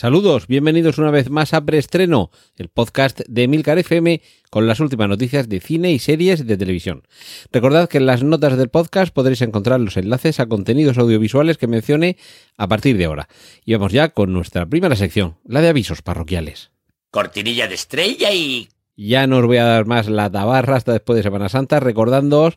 Saludos, bienvenidos una vez más a Preestreno, el podcast de Milcar FM con las últimas noticias de cine y series de televisión. Recordad que en las notas del podcast podréis encontrar los enlaces a contenidos audiovisuales que mencione a partir de ahora. Y vamos ya con nuestra primera sección, la de avisos parroquiales. Cortinilla de estrella y... Ya no os voy a dar más la tabarra hasta después de Semana Santa, recordándoos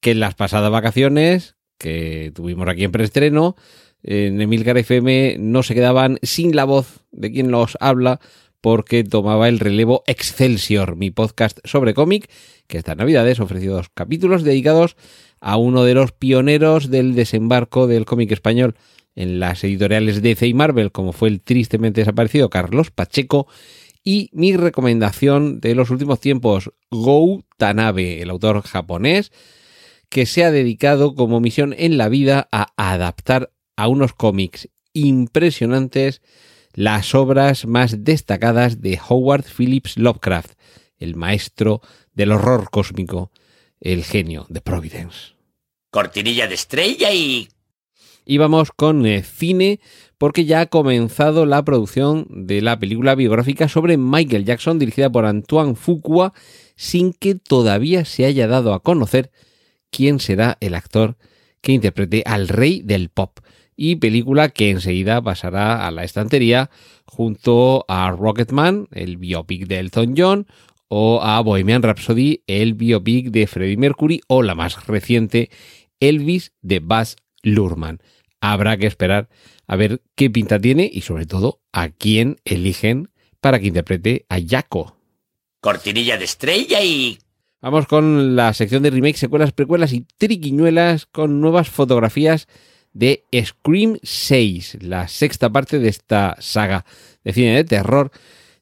que en las pasadas vacaciones que tuvimos aquí en preestreno, en Emilcar FM no se quedaban sin la voz de quien los habla porque tomaba el relevo Excelsior, mi podcast sobre cómic, que estas navidades ofreció dos capítulos dedicados a uno de los pioneros del desembarco del cómic español en las editoriales DC y Marvel, como fue el tristemente desaparecido Carlos Pacheco, y mi recomendación de los últimos tiempos, Go Tanabe, el autor japonés, que se ha dedicado como misión en la vida a adaptar a unos cómics impresionantes las obras más destacadas de Howard Phillips Lovecraft, el maestro del horror cósmico, el genio de Providence. Cortinilla de estrella y... Y vamos con eh, cine porque ya ha comenzado la producción de la película biográfica sobre Michael Jackson dirigida por Antoine Fuqua sin que todavía se haya dado a conocer quién será el actor que interprete al rey del pop y película que enseguida pasará a la estantería junto a Rocketman, el biopic de Elton John, o a Bohemian Rhapsody, el biopic de Freddie Mercury, o la más reciente, Elvis de Buzz Lurman. Habrá que esperar a ver qué pinta tiene y sobre todo a quién eligen para que interprete a Jaco. Cortinilla de estrella y... Vamos con la sección de remakes, secuelas, precuelas y triquiñuelas con nuevas fotografías de Scream 6, la sexta parte de esta saga de cine de terror.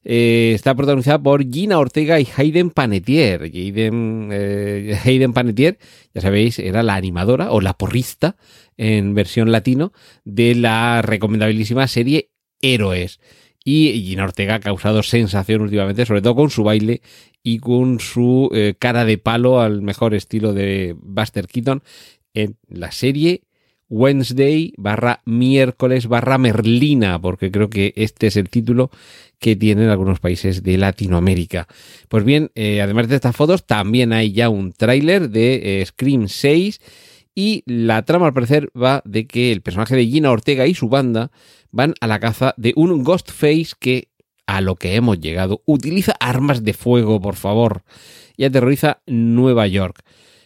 Eh, está protagonizada por Gina Ortega y Hayden Panettiere. Hayden, eh, Hayden Panettiere, ya sabéis, era la animadora o la porrista en versión latino de la recomendabilísima serie Héroes. Y Gina Ortega ha causado sensación últimamente, sobre todo con su baile y con su eh, cara de palo al mejor estilo de Buster Keaton en la serie Wednesday barra miércoles barra Merlina, porque creo que este es el título que tienen algunos países de Latinoamérica. Pues bien, eh, además de estas fotos, también hay ya un tráiler de eh, Scream 6 y la trama al parecer va de que el personaje de Gina Ortega y su banda van a la caza de un Ghostface que, a lo que hemos llegado, utiliza armas de fuego, por favor, y aterroriza Nueva York.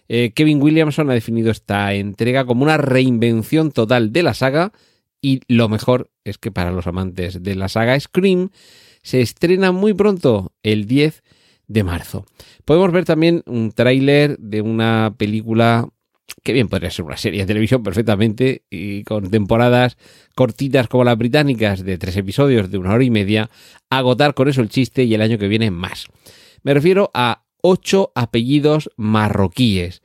Eh, Kevin Williamson ha definido esta entrega como una reinvención total de la saga y lo mejor es que para los amantes de la saga Scream se estrena muy pronto, el 10 de marzo. Podemos ver también un tráiler de una película que bien podría ser una serie de televisión perfectamente y con temporadas cortitas como las británicas de tres episodios de una hora y media, agotar con eso el chiste y el año que viene más. Me refiero a ocho apellidos marroquíes.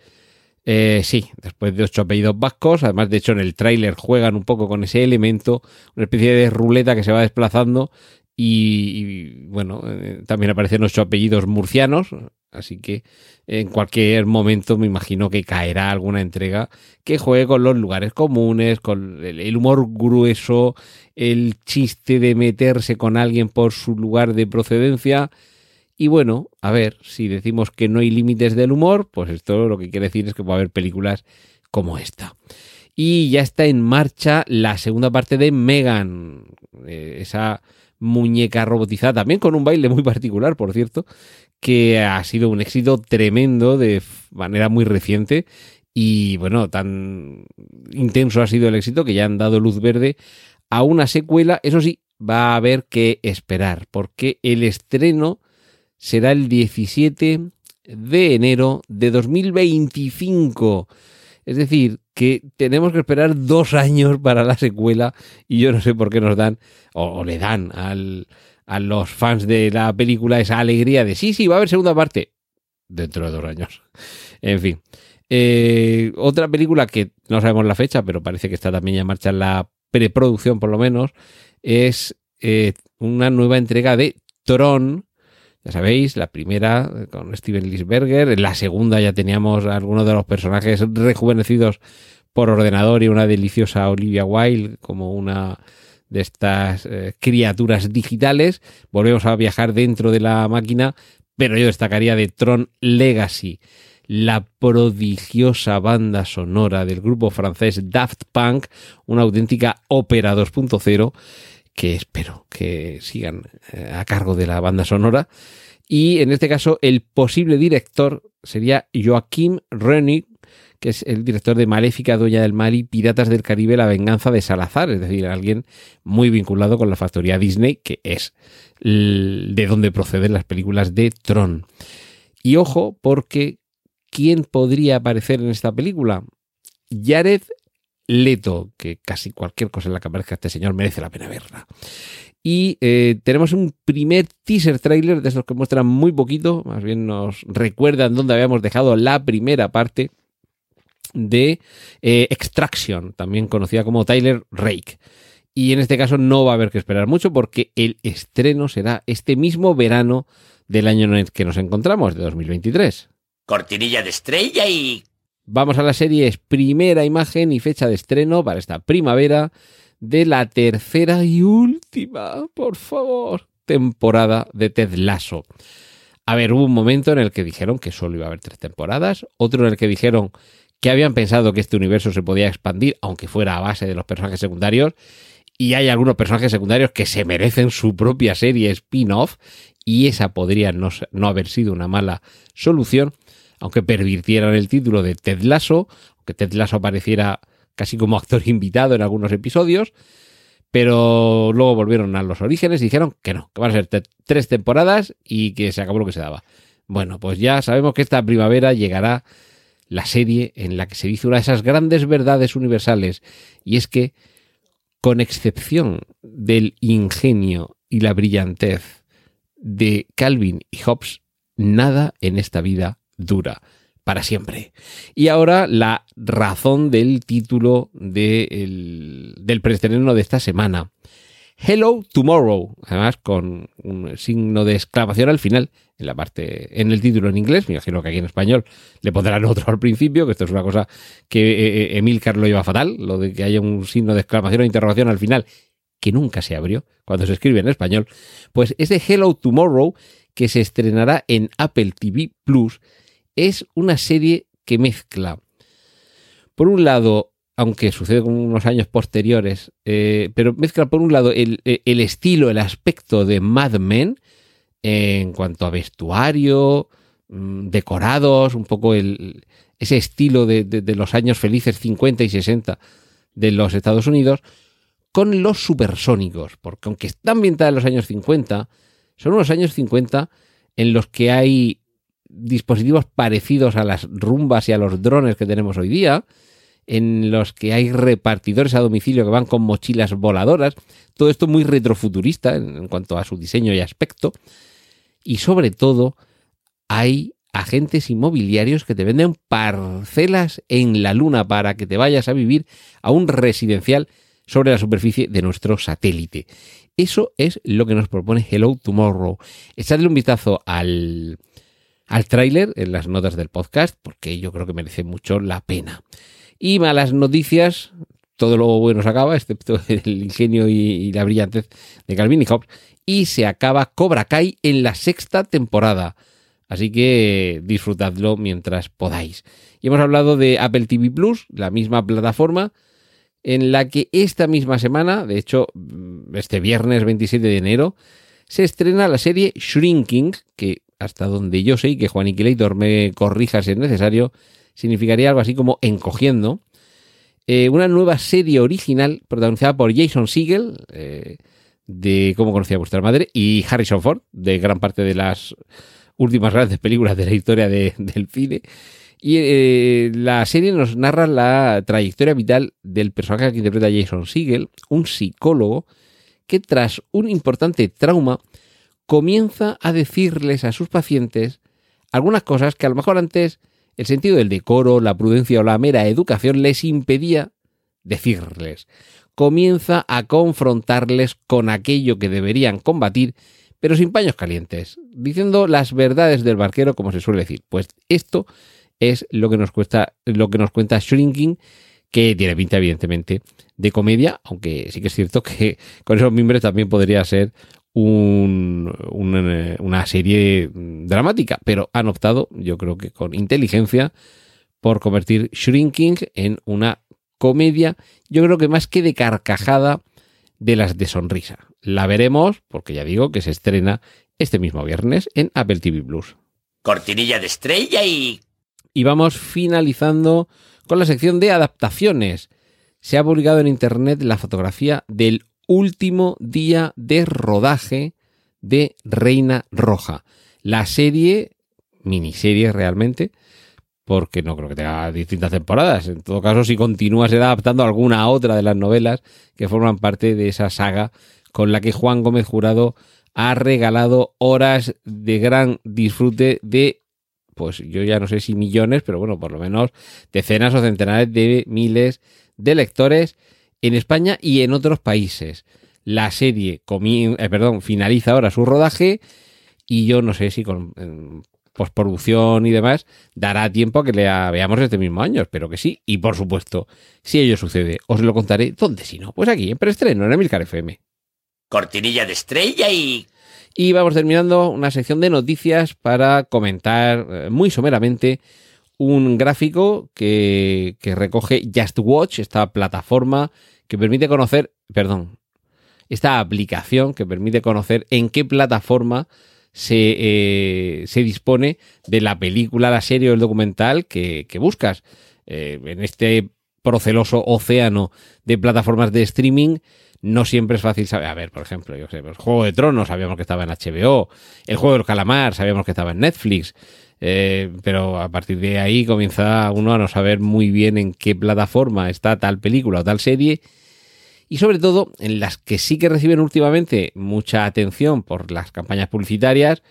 Eh, sí, después de ocho apellidos vascos, además de hecho en el tráiler juegan un poco con ese elemento, una especie de ruleta que se va desplazando y, bueno, eh, también aparecen ocho apellidos murcianos, así que en cualquier momento me imagino que caerá alguna entrega que juegue con los lugares comunes, con el humor grueso, el chiste de meterse con alguien por su lugar de procedencia, y bueno, a ver, si decimos que no hay límites del humor, pues esto lo que quiere decir es que va a haber películas como esta. Y ya está en marcha la segunda parte de Megan, eh, esa muñeca robotizada, también con un baile muy particular, por cierto, que ha sido un éxito tremendo de manera muy reciente. Y bueno, tan intenso ha sido el éxito que ya han dado luz verde a una secuela. Eso sí, va a haber que esperar, porque el estreno será el 17 de enero de 2025. Es decir, que tenemos que esperar dos años para la secuela y yo no sé por qué nos dan o, le dan a los fans de la película esa alegría de sí, sí, va a haber segunda parte dentro de dos años. En fin, Eh, otra película que no sabemos la fecha, pero parece que está también ya en marcha en la preproducción por lo menos, es eh, una nueva entrega de Tron. Ya sabéis, la primera con Steven Lisberger, en la segunda ya teníamos algunos de los personajes rejuvenecidos por ordenador y una deliciosa Olivia Wilde como una de estas eh, criaturas digitales. Volvemos a viajar dentro de la máquina, pero yo destacaría de Tron Legacy, la prodigiosa banda sonora del grupo francés Daft Punk, una auténtica ópera 2.0 que espero que sigan eh, a cargo de la banda sonora. Y en este caso, el posible director sería Joaquim Rönig, que es el director de Maléfica, Doña del Mar y Piratas del Caribe, La Venganza de Salazar, es decir, alguien muy vinculado con la factoría Disney, que es de donde proceden las películas de Tron. Y ojo, porque ¿quién podría aparecer en esta película? Jared Leto, que casi cualquier cosa en la que aparezca este señor merece la pena verla. Y eh, tenemos un primer teaser trailer de esos que muestran muy poquito, más bien nos recuerdan dónde habíamos dejado la primera parte de eh, Extraction, también conocida como Tyler Rake. Y en este caso no va a haber que esperar mucho porque el estreno será este mismo verano del año en el que nos encontramos, de 2023. Cortinilla de estrella y... Vamos a la serie, es primera imagen y fecha de estreno para esta primavera de la tercera y última, por favor, temporada de Ted Lasso. A ver, hubo un momento en el que dijeron que solo iba a haber tres temporadas, otro en el que dijeron que habían pensado que este universo se podía expandir, aunque fuera a base de los personajes secundarios, y hay algunos personajes secundarios que se merecen su propia serie spin-off, y esa podría no, no haber sido una mala solución aunque pervirtieran el título de Ted Lasso, aunque Ted Lasso apareciera casi como actor invitado en algunos episodios, pero luego volvieron a los orígenes y dijeron que no, que van a ser tres temporadas y que se acabó lo que se daba. Bueno, pues ya sabemos que esta primavera llegará la serie en la que se dice una de esas grandes verdades universales, y es que, con excepción del ingenio y la brillantez de Calvin y Hobbes, nada en esta vida dura para siempre. Y ahora la razón del título de del preestreno de esta semana. Hello Tomorrow, además con un signo de exclamación al final, en la parte, en el título en inglés, me imagino que aquí en español le pondrán otro al principio, que esto es una cosa que eh, eh, Emil lo lleva fatal, lo de que haya un signo de exclamación o interrogación al final, que nunca se abrió cuando se escribe en español, pues ese Hello Tomorrow que se estrenará en Apple TV Plus es una serie que mezcla, por un lado, aunque sucede con unos años posteriores, eh, pero mezcla por un lado el, estilo, el aspecto de Mad Men en cuanto a vestuario, mm, decorados, un poco el, ese estilo de, de, los años felices 50 y 60 de los Estados Unidos, con los supersónicos, porque aunque está ambientada en los años 50, son unos años 50 en los que hay dispositivos parecidos a las rumbas y a los drones que tenemos hoy día, en los que hay repartidores a domicilio que van con mochilas voladoras, todo esto muy retrofuturista en, cuanto a su diseño y aspecto, y sobre todo hay agentes inmobiliarios que te venden parcelas en la luna para que te vayas a vivir a un residencial sobre la superficie de nuestro satélite. Eso es lo que nos propone Hello Tomorrow. Echadle un vistazo al, al tráiler en las notas del podcast, porque yo creo que merece mucho la pena. Y malas noticias, todo lo bueno se acaba, excepto el ingenio y, la brillantez de Calvin y Hobbes, y se acaba Cobra Kai en la sexta temporada. Así que disfrutadlo mientras podáis. Y hemos hablado de Apple TV Plus, la misma plataforma, en la que esta misma semana, de hecho, este viernes 27 de enero, se estrena la serie Shrinking, que hasta donde yo sé, y que Juan Inquilator me corrija si es necesario, significaría algo así como encogiendo. Eh, una nueva serie original protagonizada por Jason Siegel, eh, de Cómo conocía vuestra madre, y Harrison Ford, de gran parte de las últimas grandes películas de la historia del cine. Y eh, la serie nos narra la trayectoria vital del personaje que interpreta Jason Siegel, un psicólogo que tras un importante trauma comienza a decirles a sus pacientes algunas cosas que a lo mejor antes el sentido del decoro, la prudencia o la mera educación les impedía decirles. Comienza a confrontarles con aquello que deberían combatir, pero sin paños calientes, diciendo las verdades del barquero, como se suele decir. Pues esto es lo que nos cuesta, lo que nos cuenta Shrinking, que tiene pinta, evidentemente, de comedia, aunque sí que es cierto que con esos miembros también podría ser un, una serie dramática, pero han optado, yo creo que con inteligencia, por convertir Shrinking en una comedia, yo creo que más que de carcajada, de las de sonrisa. La veremos, porque ya digo que se estrena este mismo viernes en Apple TV Plus. Cortinilla de estrella y... Y vamos finalizando con la sección de adaptaciones. Se ha publicado en internet la fotografía del último día de rodaje de Reina Roja. La serie, miniserie realmente, porque no creo que tenga distintas temporadas. En todo caso, si continúa, se adaptando a alguna otra de las novelas que forman parte de esa saga con la que Juan Gómez Jurado ha regalado horas de gran disfrute de, pues yo ya no sé si millones, pero bueno, por lo menos decenas o centenares de miles de lectores en España y en otros países. La serie eh, perdón, finaliza ahora su rodaje y yo no sé si con postproducción y demás dará tiempo a que la veamos este mismo año, espero que sí. Y por supuesto, si ello sucede, os lo contaré. ¿Dónde si no? Pues aquí, en preestreno, en Emilcar FM. Cortinilla de estrella y... Y vamos terminando una sección de noticias para comentar eh, muy someramente un gráfico que, que recoge Just Watch, esta plataforma que permite conocer, perdón, esta aplicación que permite conocer en qué plataforma se, eh, se dispone de la película, la serie o el documental que, buscas. Eh, en este proceloso océano de plataformas de streaming, no siempre es fácil saber. A ver, por ejemplo, yo sé, el pues, Juego de Tronos sabíamos que estaba en HBO, el Juego del Calamar sabíamos que estaba en Netflix, eh, pero a partir de ahí comienza uno a no saber muy bien en qué plataforma está tal película o tal serie y sobre todo en las que sí que reciben últimamente mucha atención por las campañas publicitarias,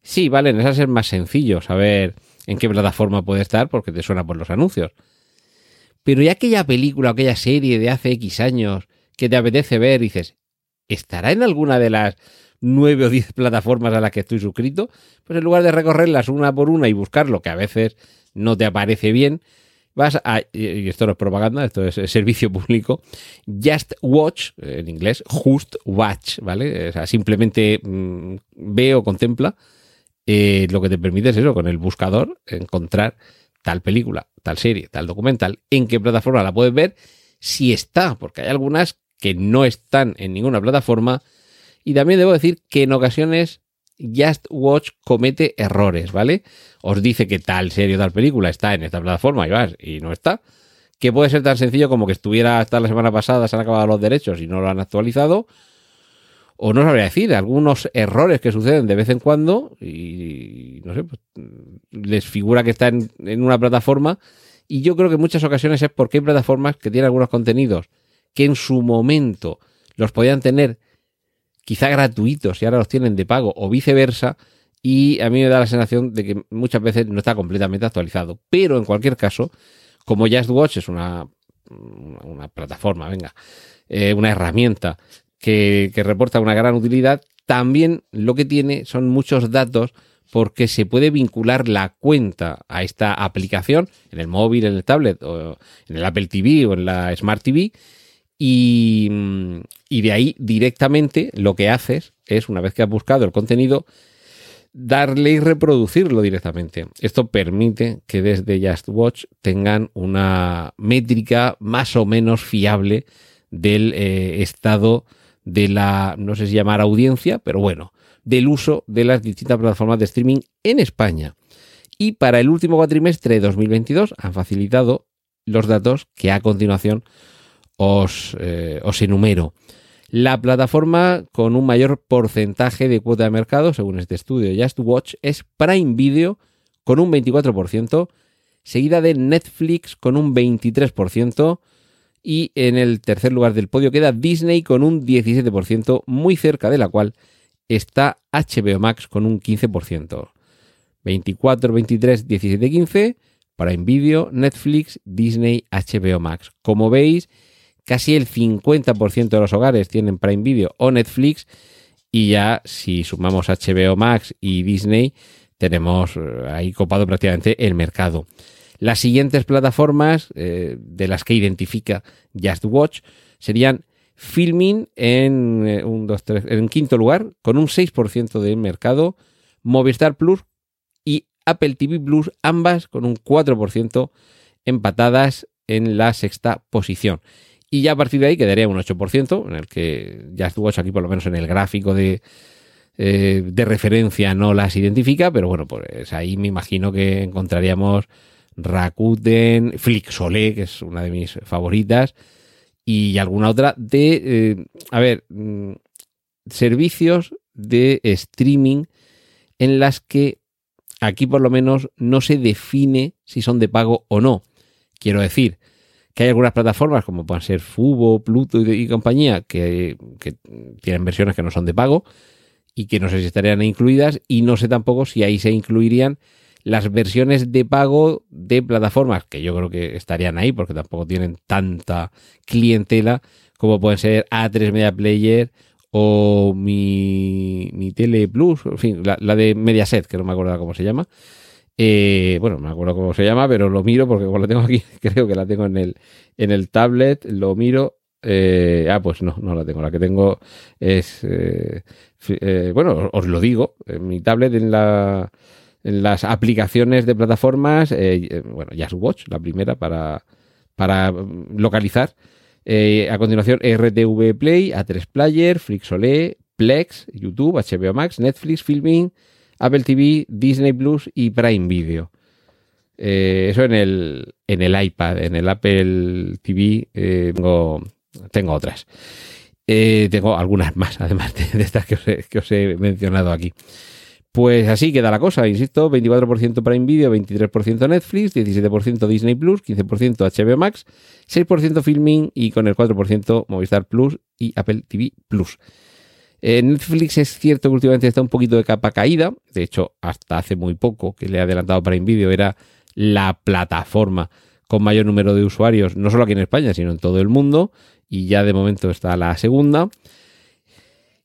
sí, vale, en esas es más sencillo saber en qué plataforma puede estar porque te suena por los anuncios. Pero ya aquella película o aquella serie de hace X años que te apetece ver, dices, ¿estará en alguna de las nueve o diez plataformas a las que estoy suscrito? Pues en lugar de recorrerlas una por una y buscarlo, que a veces no te aparece bien, vas a, y esto no es propaganda, esto es servicio público, Just Watch, en inglés, Just Watch, ¿vale? O sea, simplemente mm, ve o contempla, eh, lo que te permite es eso, con el buscador, encontrar tal película, tal serie, tal documental, en qué plataforma la puedes ver, si está, porque hay algunas que no están en ninguna plataforma, y también debo decir que en ocasiones Just Watch comete errores, ¿vale? Os dice que tal serie o tal película está en esta plataforma y vas, y no está. Que puede ser tan sencillo como que estuviera hasta la semana pasada, se han acabado los derechos y no lo han actualizado. O no sabría decir, algunos errores que suceden de vez en cuando y no sé, pues, les figura que está en, en una plataforma. Y yo creo que en muchas ocasiones es porque hay plataformas que tienen algunos contenidos que en su momento los podían tener quizá gratuitos y ahora los tienen de pago o viceversa. Y a mí me da la sensación de que muchas veces no está completamente actualizado. Pero en cualquier caso, como Just Watch es una, una plataforma, venga, eh, una herramienta que, que reporta una gran utilidad, también lo que tiene son muchos datos porque se puede vincular la cuenta a esta aplicación en el móvil, en el tablet, o en el Apple TV o en la Smart TV y, y, de ahí directamente lo que haces es, una vez que has buscado el contenido, darle y reproducirlo directamente. Esto permite que desde Just Watch tengan una métrica más o menos fiable del eh, estado de la, no sé si llamar audiencia, pero bueno, del uso de las distintas plataformas de streaming en España. Y para el último cuatrimestre de 2022 han facilitado los datos que a continuación os, eh, os enumero. La plataforma con un mayor porcentaje de cuota de mercado, según este estudio Just Watch, es Prime Video con un 24%, seguida de Netflix con un 23%, y en el tercer lugar del podio queda Disney con un 17%, muy cerca de la cual está HBO Max con un 15%. 24, 23, 17, 15, Prime Video, Netflix, Disney, HBO Max. Como veis, casi el 50% de los hogares tienen Prime Video o Netflix y ya si sumamos HBO Max y Disney, tenemos eh, ahí copado prácticamente el mercado. Las siguientes plataformas eh, de las que identifica Just Watch serían Filming en, eh, un, dos, tres, en quinto lugar, con un 6% del mercado, Movistar Plus y Apple TV Plus, ambas con un 4% empatadas en la sexta posición. Y ya a partir de ahí quedaría un 8%, en el que Just Watch aquí por lo menos en el gráfico de, eh, de referencia no las identifica, pero bueno, pues ahí me imagino que encontraríamos Rakuten, Flixolé, que es una de mis favoritas, y alguna otra de, eh, a ver, mm, servicios de streaming en las que aquí por lo menos no se define si son de pago o no. Quiero decir que hay algunas plataformas como pueden ser Fubo, Pluto y, compañía que, que tienen versiones que no son de pago y que no sé si estarían incluidas y no sé tampoco si ahí se incluirían las versiones de pago de plataformas, que yo creo que estarían ahí porque tampoco tienen tanta clientela como pueden ser A3 Media Player o mi, mi Tele Plus, en fin, la, la de Mediaset, que no me acuerdo cómo se llama. Eh, bueno, no me acuerdo cómo se llama, pero lo miro porque como la tengo aquí, creo que la tengo en el, en el tablet, lo miro. Eh, ah, pues no, no la tengo. La que tengo es, eh, eh, bueno, os lo digo, en mi tablet en la en las aplicaciones de plataformas, eh, eh, bueno, Watch, la primera para, para localizar. Eh, a continuación, RTV Play, A3 Player, Flixolé, Plex, YouTube, HBO Max, Netflix, Filming, Apple TV, Disney Plus y Prime Video. Eh, eso en el, en el iPad, en el Apple TV eh, tengo, tengo otras. Eh, tengo algunas más, además de, estas que os, he, que os he mencionado aquí. Pues así queda la cosa, insisto, 24% Prime Video, 23% Netflix, 17% Disney Plus, 15% HBO Max, 6% Filming y con el 4% Movistar Plus y Apple TV Plus. Eh, Netflix es cierto que últimamente está un poquito de capa caída, de hecho hasta hace muy poco que le he adelantado Prime Video era la plataforma con mayor número de usuarios, no solo aquí en España, sino en todo el mundo, y ya de momento está la segunda.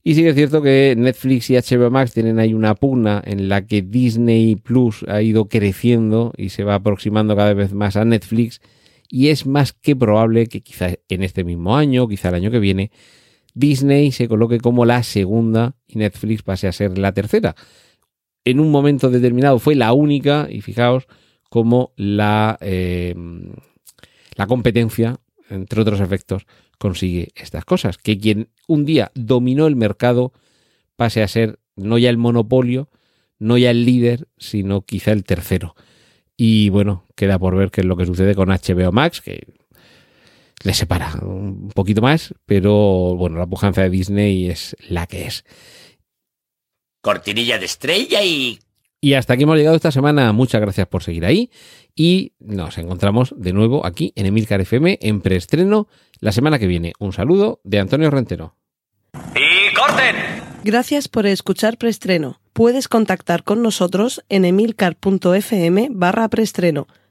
Y sí que es cierto que Netflix y HBO Max tienen ahí una pugna en la que Disney Plus ha ido creciendo y se va aproximando cada vez más a Netflix. Y es más que probable que quizá en este mismo año, quizá el año que viene, Disney se coloque como la segunda y Netflix pase a ser la tercera. En un momento determinado fue la única y fijaos cómo la, eh, la competencia, entre otros efectos, consigue estas cosas. Que quien un día dominó el mercado pase a ser no ya el monopolio, no ya el líder, sino quizá el tercero. Y bueno, queda por ver qué es lo que sucede con HBO Max, que le separa un poquito más, pero bueno, la pujanza de Disney es la que es. Cortinilla de estrella y... Y hasta aquí hemos llegado esta semana. Muchas gracias por seguir ahí. Y nos encontramos de nuevo aquí en Emilcar FM en preestreno la semana que viene. Un saludo de Antonio Rentero. ¡Y corten! Gracias por escuchar Preestreno. Puedes contactar con nosotros en emilcar.fm barra preestreno,